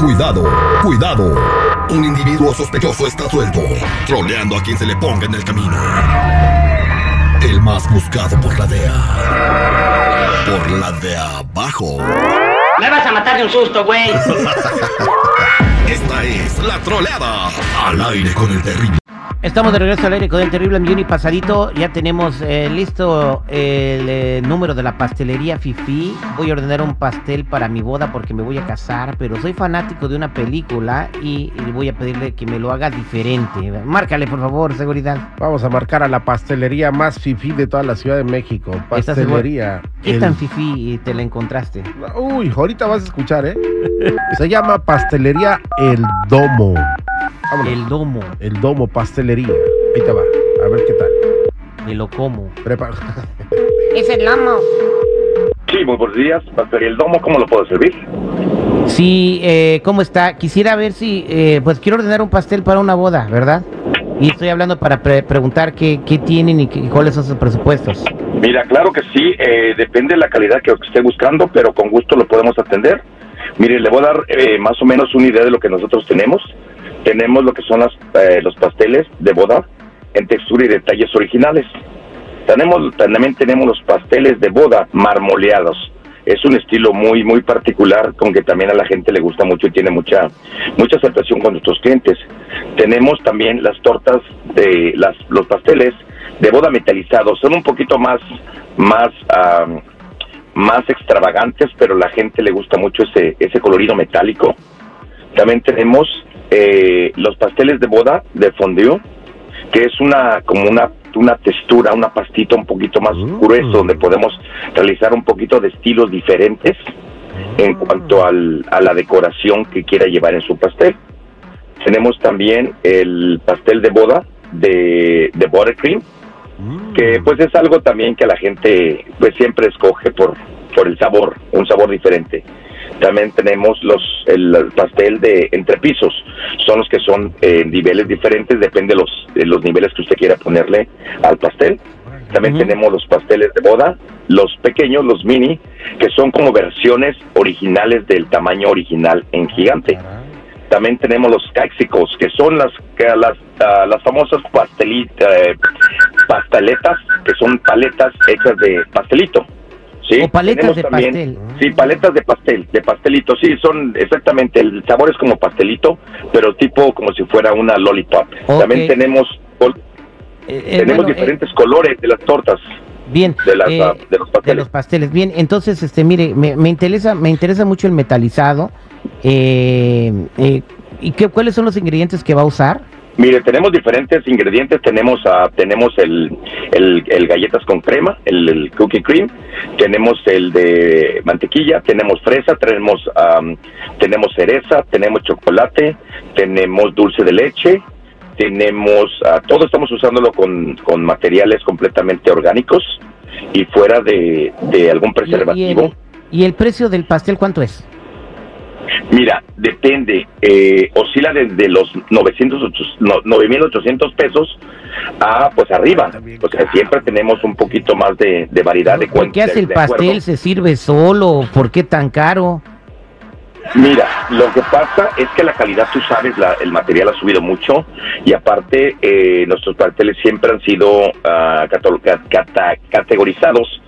Cuidado, cuidado. Un individuo sospechoso está suelto, troleando a quien se le ponga en el camino. El más buscado por la DEA. Por la de abajo. Me vas a matar de un susto, güey. Esta es la troleada. Al aire con el terrible. Estamos de regreso al aire con el terrible millón y pasadito. Ya tenemos eh, listo el eh, número de la pastelería Fifi. Voy a ordenar un pastel para mi boda porque me voy a casar, pero soy fanático de una película y, y voy a pedirle que me lo haga diferente. Márcale, por favor, seguridad. Vamos a marcar a la pastelería más fifi de toda la Ciudad de México. Pastelería. ¿Qué El- tan Fifi te la encontraste? Uy, ahorita vas a escuchar, ¿eh? Se llama Pastelería El Domo. Vámonos. El domo, El Domo Pastelería. Ahí te va. A ver qué tal. me lo como. Prepara. Es el lomo. Sí, muy buenos días. Pastelería El Domo, ¿cómo lo puedo servir? Sí, eh, ¿cómo está? Quisiera ver si, eh, pues quiero ordenar un pastel para una boda, ¿verdad? Y estoy hablando para pre- preguntar qué, qué tienen y qué- cuáles son sus presupuestos. Mira, claro que sí, eh, depende de la calidad que esté buscando, pero con gusto lo podemos atender. Mire, le voy a dar eh, más o menos una idea de lo que nosotros tenemos. Tenemos lo que son las, eh, los pasteles de boda en textura y detalles originales. Tenemos, también tenemos los pasteles de boda marmoleados. Es un estilo muy, muy particular, con que también a la gente le gusta mucho y tiene mucha, mucha aceptación con nuestros clientes. Tenemos también las tortas de las, los pasteles de boda metalizados. Son un poquito más, más, ah, más extravagantes, pero a la gente le gusta mucho ese, ese colorido metálico. También tenemos eh, los pasteles de boda de fondue, que es una como una una textura, una pastita un poquito más Mm. grueso, donde podemos realizar un poquito de estilos diferentes en cuanto al, a la decoración que quiera llevar en su pastel. Tenemos también el pastel de boda de, de buttercream, que pues es algo también que la gente pues siempre escoge por, por el sabor, un sabor diferente. También tenemos los el, el pastel de entrepisos, son los que son eh, niveles diferentes, depende de los, de los niveles que usted quiera ponerle al pastel. También tenemos los pasteles de boda, los pequeños, los mini, que son como versiones originales del tamaño original en gigante. También tenemos los cáxicos, que son las las, ah, las famosas pastelitas, pasteletas, que son paletas hechas de pastelito. ¿Sí? O paletas Tenemos de también- pastel. Sí, paletas de pastel, de pastelito, sí, son exactamente, el sabor es como pastelito, pero tipo como si fuera una lollipop. También tenemos, Eh, eh, tenemos bueno, eh, diferentes colores de las tortas. bien, de las, de los pasteles. de los pasteles. Bien, entonces, este, mire, me, me interesa, me interesa mucho el metalizado. ¿Y qué, cuáles son los ingredientes que va a usar? Mire, tenemos diferentes ingredientes. Tenemos ah, tenemos el, el, el galletas con crema, el, el cookie cream. Tenemos el de mantequilla. Tenemos fresa. Tenemos am, tenemos cereza. Tenemos chocolate. Tenemos dulce de leche. Tenemos ah, todo estamos usándolo con, con materiales completamente orgánicos y fuera de, de algún preservativo. Y el precio del pastel cuánto es? Mira, depende, eh, oscila desde los 900, ocho- no, 9.800 pesos a pues arriba. O sea, siempre tenemos un poquito más de, de variedad de ¿Por qué cuentas. hace el pastel? ¿Se sirve solo? ¿Por qué tan caro? Mira, lo que pasa es que la calidad, tú sabes, la- el material ha subido mucho y aparte eh, nuestros pasteles siempre han sido cata- categorizados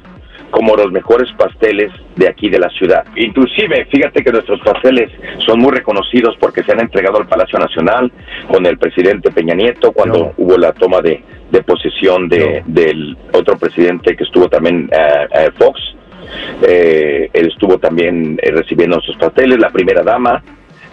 como los mejores pasteles de aquí de la ciudad. Inclusive, fíjate que nuestros pasteles son muy reconocidos porque se han entregado al Palacio Nacional con el presidente Peña Nieto cuando No. hubo la toma de, de posesión de, del otro presidente que estuvo también, eh, eh, Fox. Eh, él estuvo también eh, recibiendo nuestros pasteles, la primera dama,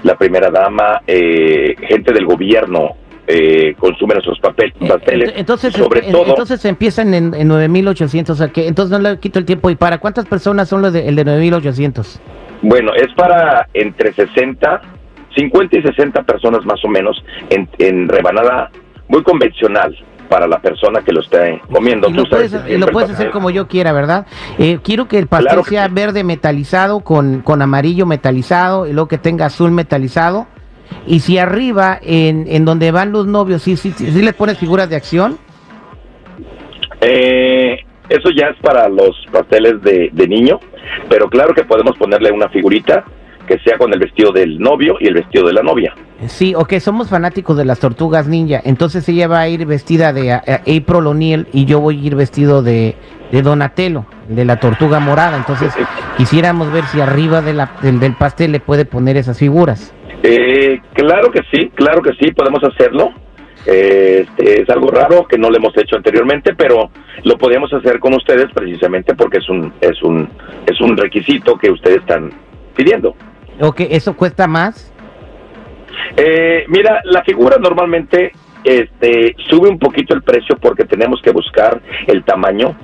la primera dama, eh, gente del gobierno eh, consume nuestros papel, pasteles. Eh, Entonces, sobre este, todo, entonces empiezan en, en 9800, o sea que entonces no le quito el tiempo. ¿Y para cuántas personas son los de, el de 9800? bueno, es para entre 60, 50 y 60 personas más o menos en, en rebanada muy convencional para la persona que lo esté comiendo. Y lo Tú puedes, y lo hacer como yo quiera, ¿verdad? Eh, quiero que el pastel Claro sea verde metalizado con, con amarillo metalizado y luego que tenga azul metalizado. Y si arriba, en, en donde van los novios, sí, sí, sí, sí le pones figuras de acción. Eh, eso ya es para los pasteles de, de niño, pero claro que podemos ponerle una figurita que sea con el vestido del novio y el vestido de la novia. Sí, ok, somos fanáticos de las tortugas ninja. Entonces ella va a ir vestida de eh, April O'Neil y yo voy a ir vestido de, de Donatello, de la tortuga morada. Entonces quisiéramos ver si arriba de la, del, del pastel le puede poner esas figuras. Eh, claro que sí, claro que sí, podemos hacerlo. Eh, este, es algo raro que no lo hemos hecho anteriormente, pero lo podemos hacer con ustedes precisamente porque es un es un es un requisito que ustedes están pidiendo. Ok, ¿eso cuesta más? Eh, mira, la figura normalmente este, sube un poquito el precio porque tenemos que buscar el tamaño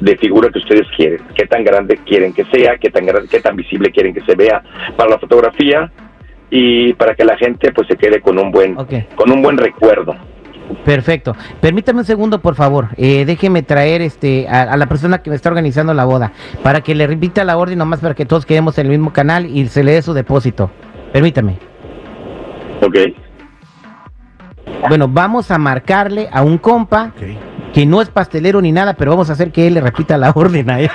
de figura que ustedes quieren, qué tan grande quieren que sea, qué tan grande, qué tan visible quieren que se vea para la fotografía y para que la gente pues se quede con un buen con un buen recuerdo. Perfecto. Permítame un segundo, por favor. Eh, déjeme traer este a, a la persona que me está organizando la boda para que le repita la orden nomás para que todos quedemos en el mismo canal y se le dé su depósito. Permítame. Ok. Bueno, vamos a marcarle a un compa Ok. que no es pastelero ni nada, pero vamos a hacer que él le repita la orden a, él,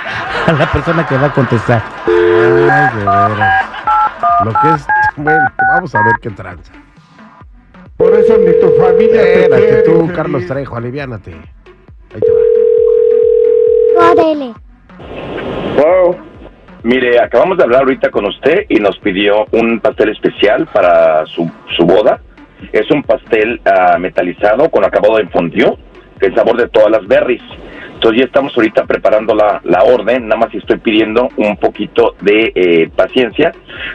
a la persona que va a contestar. Ay, de veras. Lo que es. Bueno, vamos a ver qué tranza. Por eso ni tu familia te Espérate quiere, tú, infeliz. Carlos Trejo, aliviánate. Ahí te va. Órale. Wow. Mire, acabamos de hablar ahorita con usted y nos pidió un pastel especial para su, su boda. Es un pastel ah, metalizado con acabado en fondue, el sabor de todas las berries. Entonces ya estamos ahorita preparando la, orden, nada más estoy pidiendo un poquito de eh, paciencia,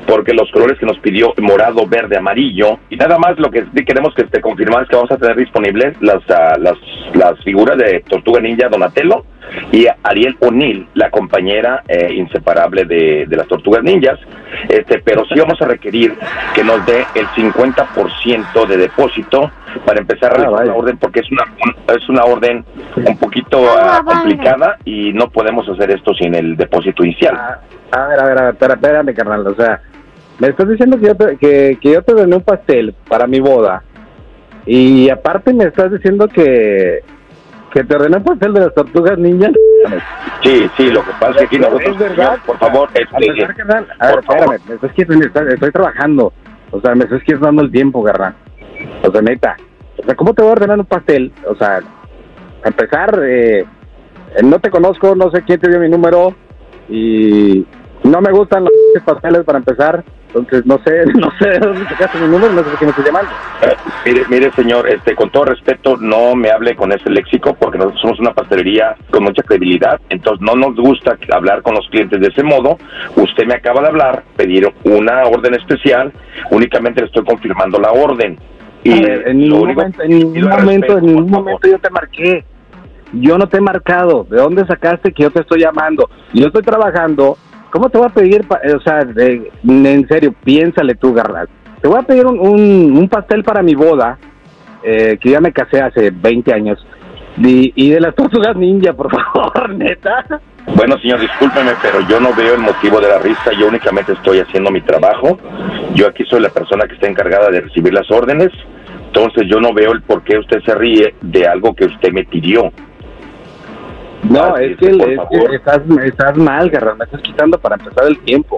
porque los colores que nos pidió, morado, verde, amarillo, y nada más lo que queremos que esté confirmado es que vamos a tener disponibles las, ah, las, las figuras de Tortuga Ninja Donatello y Ariel O'Neill, la compañera eh, inseparable de, de las Tortugas Ninjas, este, pero sí vamos a requerir que nos dé el 50% de depósito para empezar a realizar la orden, porque es una, un- es una orden un poquito ah, Ah, vale. complicada y no podemos hacer esto sin el depósito inicial. Ah, a ver, a ver, a ver, espera, espérame, carnal. O sea, me estás diciendo que yo te, que, que yo te doné un pastel para mi boda. Y aparte me estás diciendo que, que te ordené un pastel de las tortugas ninjas. Sí, sí, lo que pasa es que aquí nosotros, Es verdad. señor, por favor, este, a ver, espérame, me estás quitando, estoy, trabajando. O sea, me estás quitando el tiempo, carnal. O sea, neta. O sea, ¿cómo te voy a ordenar un pastel? O sea, a empezar, eh, no te conozco, no sé quién te dio mi número y no me gustan los pasteles para empezar. Entonces, no sé, no sé de dónde sacaste mi número, no sé por qué me estoy llamando. Eh, mire, mire, señor, este, con todo respeto, no me hable con ese léxico porque nosotros somos una pastelería con mucha credibilidad, entonces no nos gusta hablar con los clientes de ese modo. Usted me acaba de hablar, pedir una orden especial, únicamente le estoy confirmando la orden. Y ver, en ningún único- momento, en ningún momento, respeto, en ningún momento yo te marqué. Yo no te he marcado. ¿De dónde sacaste que yo te estoy llamando? Yo estoy trabajando. ¿Cómo te voy a pedir, pa- o sea, de- en serio, piénsale tú, Garrat. Te voy a pedir un, un, un pastel para mi boda, eh, que ya me casé hace 20 años. Y, y de las tortugas ninja, por favor, neta. Bueno, señor, discúlpeme, pero yo no veo el motivo de la risa. Yo únicamente estoy haciendo mi trabajo. Yo aquí soy la persona que está encargada de recibir las órdenes. Entonces yo no veo el por qué usted se ríe de algo que usted me pidió. No, Así es que, es que estás, estás mal, Garra, me estás quitando para empezar el tiempo.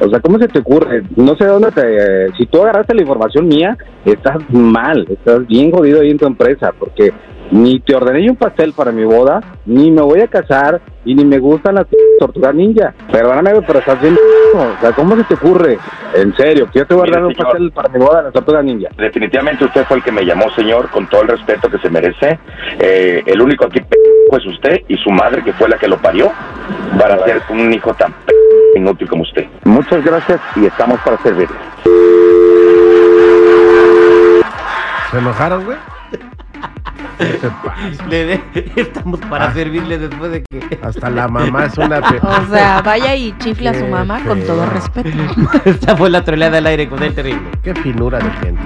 O sea, ¿cómo se te ocurre? No sé dónde te... si tú agarraste la información mía, estás mal, estás bien jodido ahí en tu empresa, porque ni te ordené un pastel para mi boda, ni me voy a casar, y ni me gustan las tortugas ninja. Perdóname, pero estás bien... O sea, ¿cómo se te ocurre? En serio, que yo te voy a Mire, ordenar un pastel para mi boda las tortugas ninja. Definitivamente usted fue el que me llamó, señor, con todo el respeto que se merece. Eh, el único aquí es usted y su madre, que fue la que lo parió, para ser un hijo tan p inútil como usted. Muchas gracias y estamos para servirle. ¿Se enojaron, güey? Estamos para Ah. servirle después de que Hasta la mamá es una... pe- O sea, vaya y chifle a su Qué mamá con todo respeto. esta fue la troleada al aire con el terrible. Qué finura de gente.